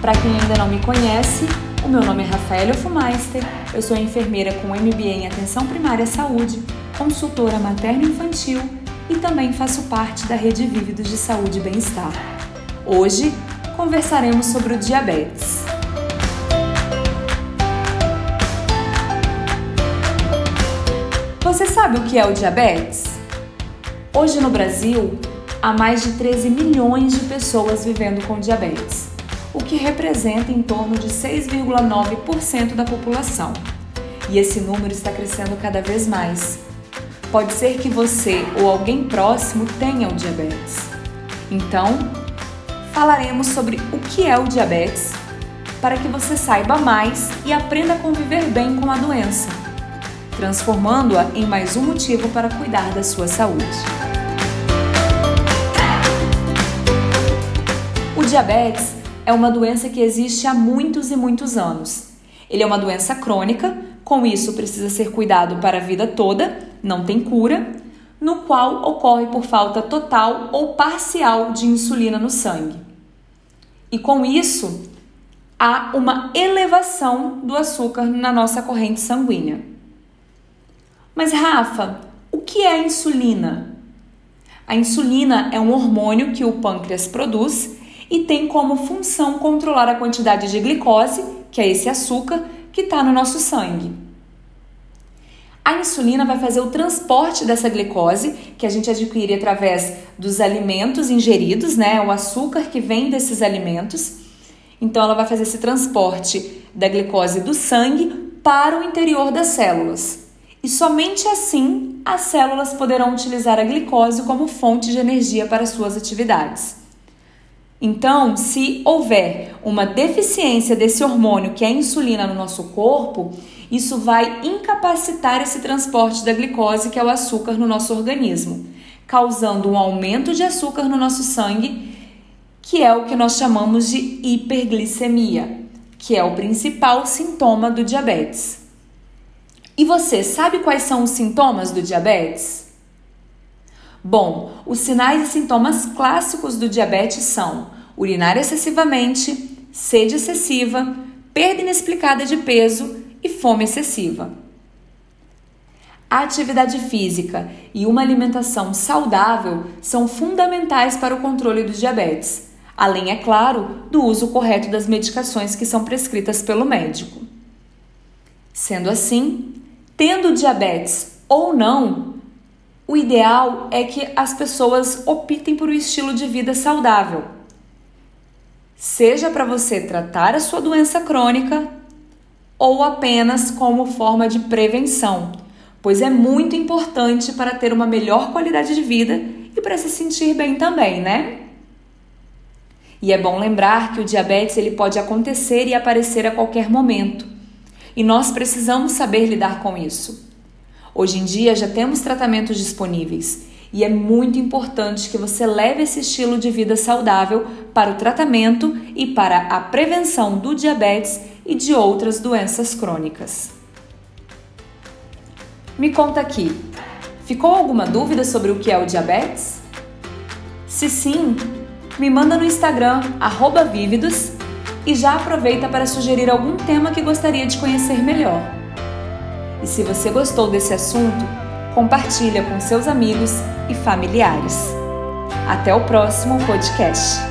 Para quem ainda não me conhece, o meu nome é Rafaela Fumeister, eu sou enfermeira com MBA em Atenção Primária à Saúde, consultora materno-infantil e também faço parte da rede Vívidos de Saúde e Bem-Estar. Hoje conversaremos sobre o diabetes. Você sabe o que é o diabetes? Hoje no Brasil, há mais de 13 milhões de pessoas vivendo com diabetes o que representa em torno de 6,9% da população. E esse número está crescendo cada vez mais. Pode ser que você ou alguém próximo tenha o diabetes. Então, falaremos sobre o que é o diabetes para que você saiba mais e aprenda a conviver bem com a doença, transformando-a em mais um motivo para cuidar da sua saúde. O diabetes é uma doença que existe há muitos e muitos anos. Ele é uma doença crônica, com isso precisa ser cuidado para a vida toda, não tem cura, no qual ocorre por falta total ou parcial de insulina no sangue. E com isso, há uma elevação do açúcar na nossa corrente sanguínea. Mas, Rafa, o que é a insulina? A insulina é um hormônio que o pâncreas produz e tem como função controlar a quantidade de glicose, que é esse açúcar, que está no nosso sangue. A insulina vai fazer o transporte dessa glicose, que a gente adquire através dos alimentos ingeridos, né? O açúcar que vem desses alimentos. Então, ela vai fazer esse transporte da glicose do sangue para o interior das células. E somente assim as células poderão utilizar a glicose como fonte de energia para suas atividades. Então, se houver uma deficiência desse hormônio que é a insulina no nosso corpo, isso vai incapacitar esse transporte da glicose, que é o açúcar, no nosso organismo, causando um aumento de açúcar no nosso sangue, que é o que nós chamamos de hiperglicemia, que é o principal sintoma do diabetes. E você sabe quais são os sintomas do diabetes? Bom, os sinais e sintomas clássicos do diabetes são urinar excessivamente, sede excessiva, perda inexplicada de peso e fome excessiva. A atividade física e uma alimentação saudável são fundamentais para o controle do diabetes, além, é claro, do uso correto das medicações que são prescritas pelo médico. Sendo assim, tendo diabetes ou não, o ideal é que as pessoas optem por um estilo de vida saudável. Seja para você tratar a sua doença crônica ou apenas como forma de prevenção, pois é muito importante para ter uma melhor qualidade de vida e para se sentir bem também, né? E é bom lembrar que o diabetes ele pode acontecer e aparecer a qualquer momento. E nós precisamos saber lidar com isso. Hoje em dia já temos tratamentos disponíveis e é muito importante que você leve esse estilo de vida saudável para o tratamento e para a prevenção do diabetes e de outras doenças crônicas. Me conta aqui, ficou alguma dúvida sobre o que é o diabetes? Se sim, me manda no Instagram @vívidos e já aproveita para sugerir algum tema que gostaria de conhecer melhor. E se você gostou desse assunto, compartilha com seus amigos e familiares. Até o próximo podcast.